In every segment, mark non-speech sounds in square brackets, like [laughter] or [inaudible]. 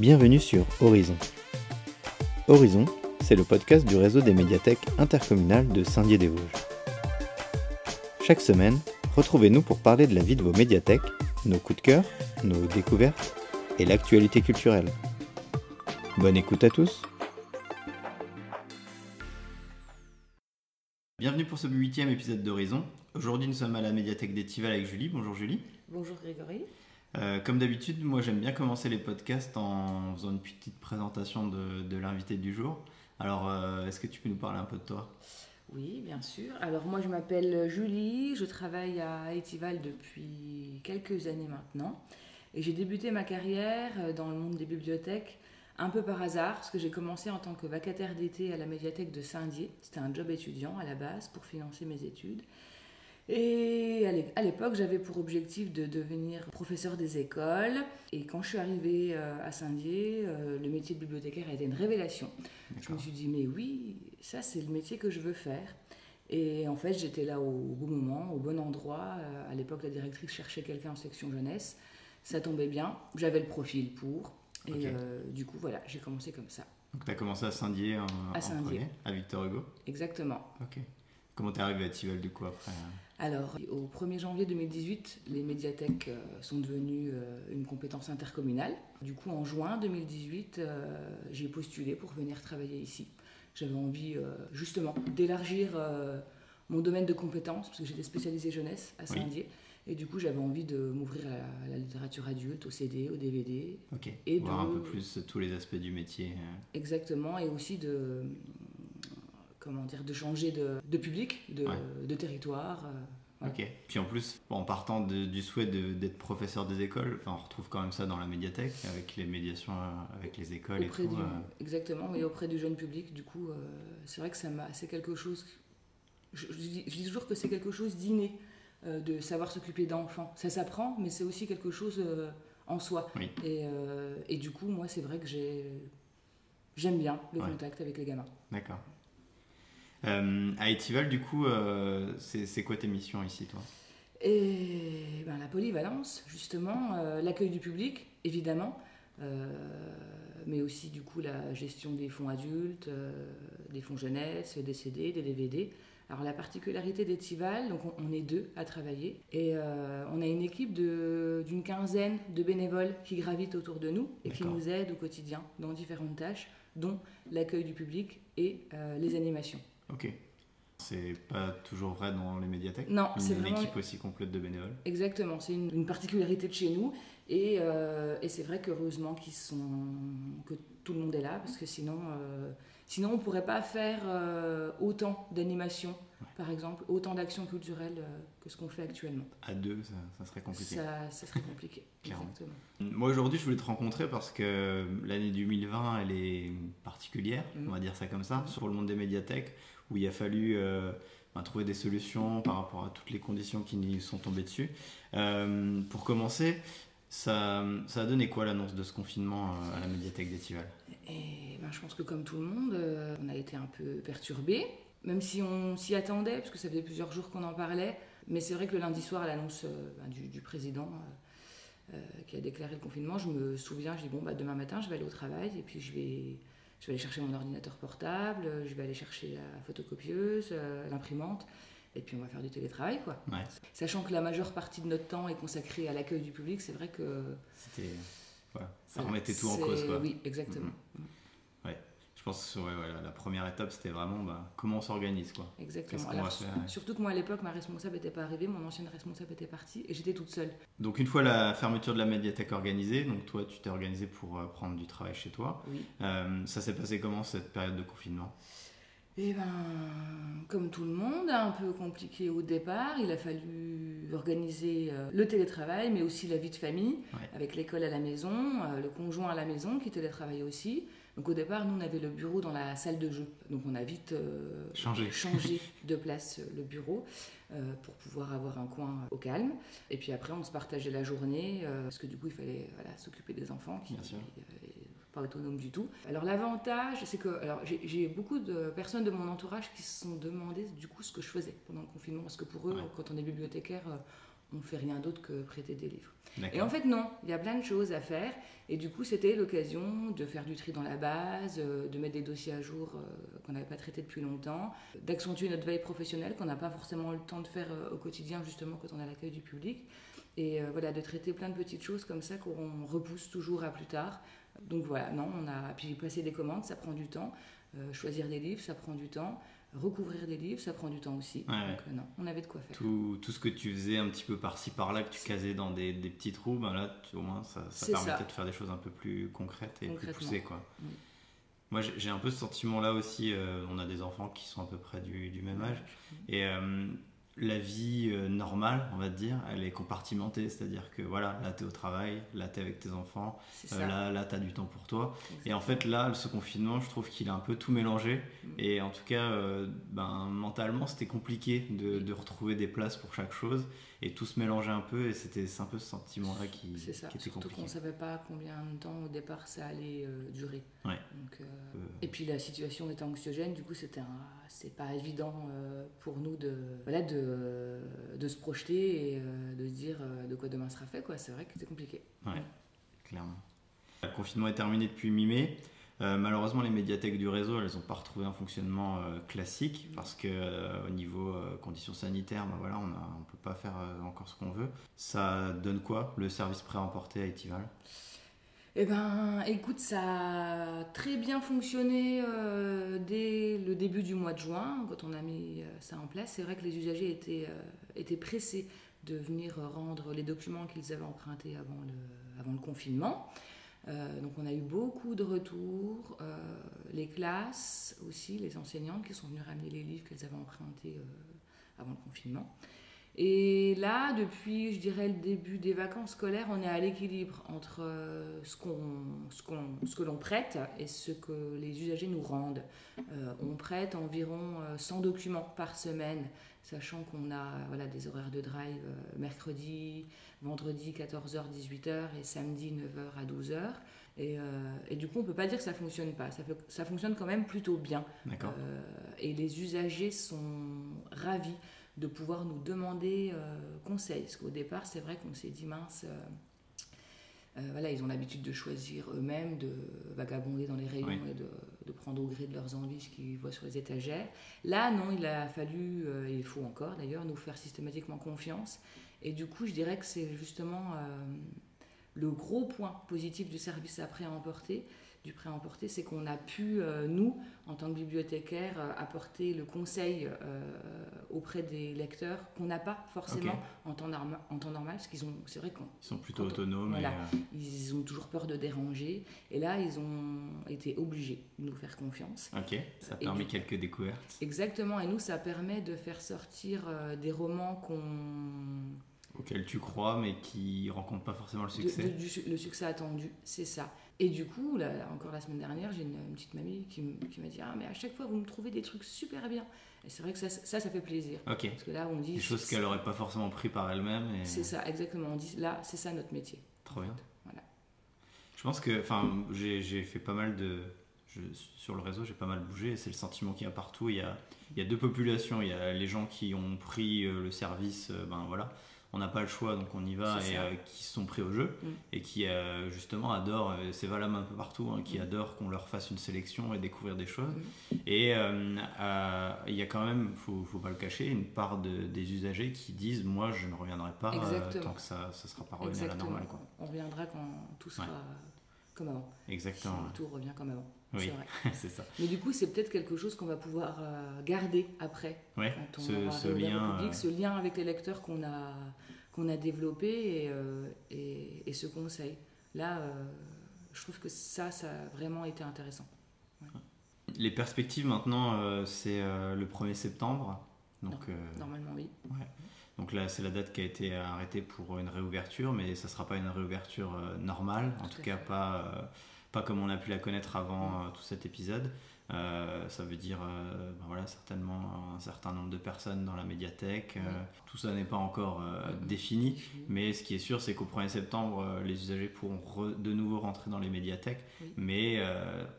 Bienvenue sur Horizon. Horizon, c'est le podcast du réseau des médiathèques intercommunales de Saint-Dié-des-Vosges. Chaque semaine, retrouvez-nous pour parler de la vie de vos médiathèques, nos coups de cœur, nos découvertes et l'actualité culturelle. Bonne écoute à tous Bienvenue pour ce huitième épisode d'Horizon. Aujourd'hui, nous sommes à la médiathèque d'Étival avec Julie. Bonjour Julie. Bonjour Grégory. Euh, comme d'habitude, moi j'aime bien commencer les podcasts en faisant une petite présentation de, l'invité du jour. Alors, euh, est-ce que tu peux nous parler un peu de toi? Oui, bien sûr. Alors, moi je m'appelle Julie, je travaille à Étival depuis quelques années maintenant. Et j'ai débuté ma carrière euh, dans le monde des bibliothèques un peu par hasard, parce que j'ai commencé en tant que vacataire d'été à la médiathèque de Saint-Dié. C'était un job étudiant à la base pour financer mes études. Et à l'époque, j'avais pour objectif de devenir professeur des écoles. Et quand je suis arrivée euh, à Saint-Dié, euh, le métier de bibliothécaire a été une révélation. Je me suis dit, mais oui, ça c'est le métier que je veux faire. Et en fait, j'étais là au bon moment, au bon endroit. Euh, à l'époque, la directrice cherchait quelqu'un en section jeunesse. Ça tombait bien. J'avais le profil pour. Et du coup, voilà, j'ai commencé comme ça. Donc, tu as commencé à Saint-Dié en, à, Saint à Victor Hugo Exactement. Ok. Comment t'es arrivé à Tival du coup après alors, au 1er janvier 2018, les médiathèques euh, sont devenues euh, une compétence intercommunale. Du coup, en juin 2018, euh, j'ai postulé pour venir travailler ici. J'avais envie justement d'élargir mon domaine de compétences, parce que j'étais spécialisée jeunesse à Saint-Dié. Et du coup, j'avais envie de m'ouvrir à, la littérature adulte, au CD, au DVD. Ok. Et Voir un peu plus tous les aspects du métier. Exactement, et aussi de, comment dire, de changer de, public, de, territoire. Euh, ok. Puis en plus, en partant du souhait d'être professeur des écoles, on retrouve quand même ça dans la médiathèque, avec les médiations euh, avec les écoles et tout. Euh. Exactement, mais auprès du jeune public, du coup, c'est vrai que c'est quelque chose. Je, dis, toujours que c'est quelque chose d'inné, de savoir s'occuper d'enfants. Ça s'apprend, mais c'est aussi quelque chose en soi. Et, et, du coup, moi, c'est vrai que j'aime bien le contact avec les gamins. D'accord. Euh, à Etival, du coup, euh, c'est quoi tes missions ici, toi? Et ben, La polyvalence, justement, euh, l'accueil du public, évidemment, mais aussi du coup la gestion des fonds adultes, des fonds jeunesse, des CD, des DVD. Alors la particularité d'Etival, donc on, est deux à travailler et on a une équipe d'une quinzaine de bénévoles qui gravitent autour de nous et qui nous aident au quotidien dans différentes tâches, dont l'accueil du public et les animations. Ok. C'est pas toujours vrai dans les médiathèques Non, c'est vraiment... Une équipe aussi complète de bénévoles Exactement, c'est une, particularité de chez nous. Et, euh, et c'est vrai qu'heureusement qu'ils sont... que tout le monde est là, parce que sinon, euh, sinon on ne pourrait pas faire euh, autant d'animations, par exemple, autant d'actions culturelles que ce qu'on fait actuellement. À deux, ça, serait compliqué. Ça, ça serait compliqué, [laughs] exactement. Moi aujourd'hui, je voulais te rencontrer parce que l'année 2020, elle est particulière, mm. on va dire ça comme ça, sur le monde des médiathèques où il a fallu euh, ben, trouver des solutions par rapport à toutes les conditions qui nous sont tombées dessus. Euh, pour commencer, ça, ça, a donné quoi l'annonce de ce confinement euh, à la médiathèque d'Étival Et ben, Je pense que comme tout le monde, on a été un peu perturbé, même si on s'y attendait, parce que ça faisait plusieurs jours qu'on en parlait. Mais c'est vrai que le lundi soir, à l'annonce ben, du, président qui a déclaré le confinement, je me souviens, je dis bon, bah, demain matin, je vais aller au travail et puis je vais je vais aller chercher mon ordinateur portable, je vais aller chercher la photocopieuse, euh, l'imprimante, et puis on va faire du télétravail, quoi. Sachant que la majeure partie de notre temps est consacrée à l'accueil du public, c'est vrai que... C'était... ça remettait tout en cause, quoi. Oui, exactement. Mm-hmm. Je pense que la première étape, c'était vraiment bah, comment on s'organise. Quoi. Exactement. Surtout que moi, à l'époque, ma responsable n'était pas arrivée, mon ancienne responsable était partie et j'étais toute seule. Donc, une fois la fermeture de la médiathèque organisée, donc toi, tu t'es organisé pour euh, prendre du travail chez toi. Oui. Euh, ça s'est passé comment cette période de confinement? Eh ben, comme tout le monde, un peu compliqué au départ. Il a fallu organiser euh, le télétravail, mais aussi la vie de famille, avec l'école à la maison, le conjoint à la maison qui télétravaillait aussi. Donc au départ, nous, on avait le bureau dans la salle de jeu. Donc on a vite euh, changé. [laughs] [laughs] de place euh, le bureau euh, pour pouvoir avoir un coin au calme. Et puis après, on se partageait la journée parce que du coup, il fallait s'occuper des enfants qui n'étaient pas autonomes du tout. Alors l'avantage, c'est que alors j'ai beaucoup de personnes de mon entourage qui se sont demandé du coup ce que je faisais pendant le confinement parce que pour eux, quand on est bibliothécaire, on fait rien d'autre que prêter des livres. Et en fait, non, il y a plein de choses à faire. Et du coup, c'était l'occasion de faire du tri dans la base, euh, de mettre des dossiers à jour euh, qu'on n'avait pas traités depuis longtemps, d'accentuer notre veille professionnelle qu'on n'a pas forcément le temps de faire euh, au quotidien, justement, quand on a l'accueil du public. Et voilà, de traiter plein de petites choses comme ça qu'on repousse toujours à plus tard. Donc voilà, non, on a. Puis passer des commandes, ça prend du temps. choisir des livres, ça prend du temps recouvrir des livres, ça prend du temps aussi. Donc euh, non, on avait de quoi faire. Tout, tout, ce que tu faisais un petit peu par-ci par-là, que tu casais dans des, des petits trous, ben là, au moins, ça, ça permettait de faire des choses un peu plus concrètes et plus poussées. Quoi. Moi, j'ai un peu ce sentiment-là aussi. Euh, on a des enfants qui sont à peu près du, du même âge. Et euh, la vie euh, normale, on va dire, elle est compartimentée. C'est-à-dire que voilà, là, tu es au travail, là, tu es avec tes enfants, euh, là, là tu as du temps pour toi. Et en fait, là, ce confinement, je trouve qu'il a un peu tout mélangé. Mm. Et en tout cas, euh, ben, mentalement, c'était compliqué de, de, retrouver des places pour chaque chose et tout se mélangeait un peu. Et c'était un peu ce sentiment-là qui, qui, était Surtout compliqué. qu'on ne savait pas combien de temps au départ ça allait durer. et puis la situation était anxiogène, du coup, c'était c'est pas évident pour nous de, voilà, de de, se projeter et euh, de se dire euh, de quoi demain sera fait. C'est vrai que c'est compliqué. Ouais, clairement. Le confinement est terminé depuis mi-mai. Euh, malheureusement, les médiathèques du réseau, elles n'ont pas retrouvé un fonctionnement classique parce que au niveau conditions sanitaires, ben voilà, on ne peut pas faire encore ce qu'on veut. Ça donne quoi le service pré-emporté à Etival? Eh ben, écoute, ça a très bien fonctionné euh, dès le début du mois de juin, quand on a mis euh, ça en place. C'est vrai que les usagers étaient, euh, pressés de venir rendre les documents qu'ils avaient empruntés avant le, avant le confinement. donc on a eu beaucoup de retours, les classes aussi, les enseignantes qui sont venues ramener les livres qu'elles avaient empruntés avant le confinement. Et là, depuis, je dirais, le début des vacances scolaires, on est à l'équilibre entre euh, ce, qu'on, ce, qu'on, ce que l'on prête et ce que les usagers nous rendent. Euh, on prête environ 100 euh, documents par semaine, sachant qu'on a voilà, des horaires de drive mercredi, vendredi 14h, 18h et samedi 9h à 12h. Et, et, du coup, on ne peut pas dire que ça ne fonctionne pas. Ça, ça fonctionne quand même plutôt bien. et les usagers sont ravis de pouvoir nous demander euh, conseil. Parce qu'au départ, c'est vrai qu'on s'est dit, mince, euh, euh, voilà, ils ont l'habitude de choisir eux-mêmes, de vagabonder dans les rayons et de, prendre au gré de leurs envies ce qu'ils voient sur les étagères. Là, non, il a fallu, et il faut encore d'ailleurs, nous faire systématiquement confiance. Et du coup, je dirais que c'est justement le gros point positif du service après à emporter, du prêt à emporter, c'est qu'on a pu, euh, nous, en tant que bibliothécaires, euh, apporter le conseil euh, auprès des lecteurs qu'on n'a pas forcément en, temps en, temps normal, parce qu'ils ont, c'est vrai qu'ils sont plutôt autonomes. Ils ont toujours peur de déranger, et là, ils ont été obligés de nous faire confiance. Ok, ça a permis quelques découvertes. Exactement, et nous, ça permet de faire sortir des romans qu'on auxquels tu crois mais qui ne rencontrent pas forcément le succès. le succès attendu, c'est ça. Et du coup, là, encore la semaine dernière, j'ai une, petite mamie qui, m'a dit Ah, mais à chaque fois, vous me trouvez des trucs super bien. Et c'est vrai que ça, ça, ça, fait plaisir. Ok. Parce que là, on dit. Des choses qu'elle n'aurait pas forcément pris par elle-même. Et... C'est ça, exactement. On dit Là, c'est ça notre métier. Trop bien. Voilà. Je pense que. Enfin, j'ai fait pas mal de. sur le réseau, j'ai pas mal bougé c'est le sentiment qu'il y a partout. Il y a, il y a deux populations. Il y a les gens qui ont pris euh, le service, euh, ben voilà on n'a pas le choix, donc on y va, et euh, qui sont pris au jeu, mm. et qui euh, justement adorent, euh, c'est valable un peu partout, hein, qui mm. adorent qu'on leur fasse une sélection et découvrir des choses. Mm. Et il y a quand même, faut, faut pas le cacher, une part des usagers qui disent Moi, je ne reviendrai pas tant que ça ne sera pas revenu à la normale. Quoi. On reviendra quand tout sera comme avant. Exactement. tout revient comme avant. Oui, [laughs] c'est ça. Mais du coup, c'est peut-être quelque chose qu'on va pouvoir euh, garder après. Ouais, quand on ce, lien, public, euh, ce lien avec les lecteurs qu'on a, qu'on a développé et, euh, et, ce conseil. Là, je trouve que ça, ça a vraiment été intéressant. Les perspectives maintenant, c'est le 1er septembre. Donc, normalement, oui. Ouais. Donc là, c'est la date qui a été arrêtée pour une réouverture, mais ça ne sera pas une réouverture normale, en tout, cas pas pas comme on a pu la connaître avant euh, tout cet épisode. Euh, ça veut dire ben voilà, certainement un certain nombre de personnes dans la médiathèque. tout ça n'est pas encore défini, mais ce qui est sûr, c'est qu'au 1er septembre, les usagers pourront de nouveau rentrer dans les médiathèques, mais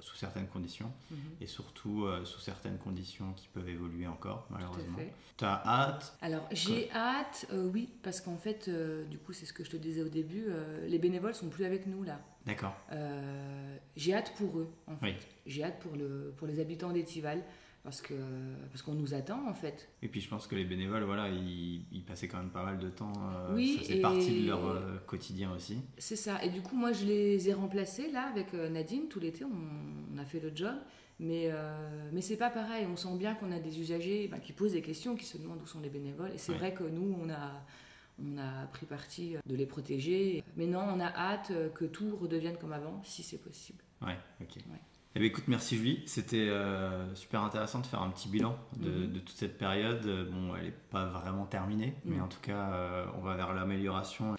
sous certaines conditions, mm-hmm. et surtout sous certaines conditions qui peuvent évoluer encore, malheureusement. Tu as hâte Alors, j'ai hâte, oui, parce qu'en fait, du coup, c'est ce que je te disais au début, les bénévoles sont plus avec nous là. D'accord. Euh, j'ai hâte pour eux, en fait. J'ai hâte pour, le, pour les habitants d'Étival parce que parce qu'on nous attend en fait. Et puis je pense que les bénévoles, voilà, ils, passaient quand même pas mal de temps. Euh, oui, ça faisait partie de leur euh, quotidien aussi. C'est ça. Et du coup, moi, je les ai remplacés là avec Nadine tout l'été. On, a fait le job, mais mais c'est pas pareil. On sent bien qu'on a des usagers bah, qui posent des questions, qui se demandent où sont les bénévoles. Et c'est vrai que nous, on a on a pris parti de les protéger. Mais non, on a hâte que tout redevienne comme avant, si c'est possible. Ouais, ok. Eh bien, écoute, merci Julie. C'était euh, super intéressant de faire un petit bilan de, mhm. toute cette période. Bon, elle n'est pas vraiment terminée, mais en tout cas, euh, on va vers l'amélioration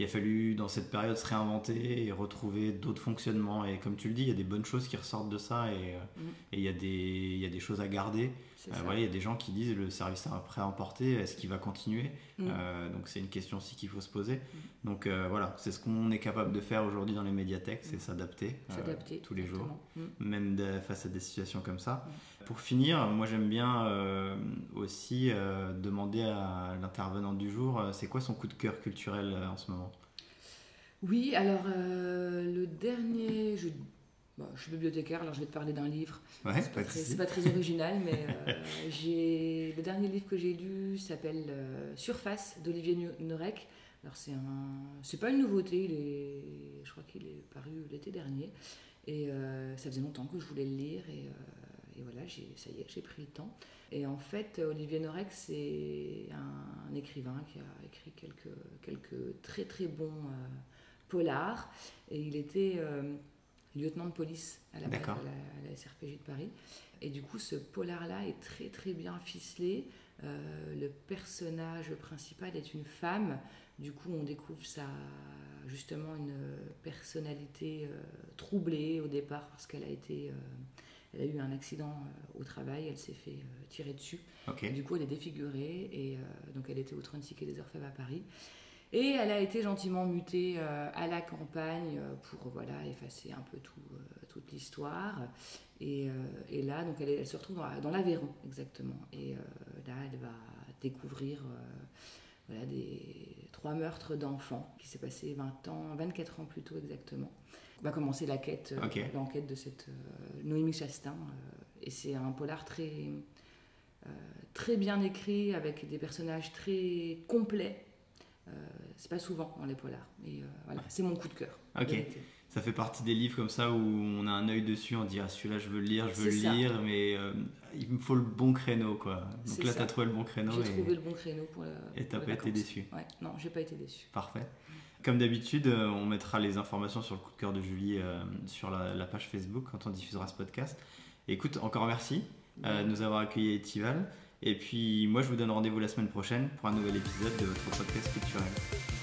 il a fallu dans cette période se réinventer et retrouver d'autres fonctionnements. Et comme tu le dis, il y a des bonnes choses qui ressortent de ça et, euh, mm. il, y a des, il y a des choses à garder. Euh, il y a des gens qui disent le service après emporté, est-ce qu'il va continuer mm. euh, Donc c'est une question aussi qu'il faut se poser. Mm. Donc voilà, c'est ce qu'on est capable de faire aujourd'hui dans les médiathèques, c'est s'adapter tous les jours, même face à des situations comme ça. Pour finir, moi j'aime bien aussi demander à l'intervenant du jour, c'est quoi son coup de cœur culturel en ce moment? Oui, alors euh, le dernier, je, je, suis bibliothécaire, alors je vais te parler d'un livre. Ouais, c'est pas, très, pas très original, [laughs] mais euh, j'ai le dernier livre que j'ai lu s'appelle euh, Surface d'Olivier Norek. Alors c'est un, c'est pas une nouveauté, il est, je crois qu'il est paru l'été dernier, et ça faisait longtemps que je voulais le lire et, et voilà, ça y est, j'ai pris le temps. Et en fait, Olivier Norek, c'est un, écrivain qui a écrit quelques, quelques très très bons polar. Et il était euh, lieutenant de police à la, à, la, SRPJ de Paris. Et du coup, ce polar-là est très très bien ficelé. Euh, le personnage principal est une femme. Du coup, on découvre sa, justement une personnalité euh, troublée au départ parce qu'elle a été, elle a eu un accident au travail. Elle s'est fait tirer dessus. Du coup, elle est défigurée et donc elle était au 36 quai des Orfèvres à Paris. Et elle a été gentiment mutée euh, à la campagne euh, pour voilà, effacer un peu tout, euh, toute l'histoire. Et, et, là, donc elle, se retrouve dans, l'Aveyron, exactement. Et là, elle va découvrir voilà, des trois meurtres d'enfants qui s'est passé 20 ans, 24 ans plus tôt exactement. On va commencer la quête, l'enquête de cette Noémie Chastain. et c'est un polar très, très bien écrit, avec des personnages très complets euh, c'est pas souvent dans les polars. Euh, voilà, c'est mon coup de cœur. Ok. Ça fait partie des livres comme ça où on a un œil dessus, on dit ah celui-là je veux le lire, je veux le lire, mais euh, il me faut le bon créneau quoi. Donc là tu as trouvé le bon créneau. J'ai trouvé le bon créneau pour la. Et t'as pas été déçu. Ouais, non, j'ai pas été déçu. Parfait. Comme d'habitude, on mettra les informations sur le coup de cœur de Julie sur la, page Facebook quand on diffusera ce podcast. écoute, encore merci de nous avoir accueillis à Etival. Et puis moi je vous donne rendez-vous la semaine prochaine pour un nouvel épisode de votre podcast culturel.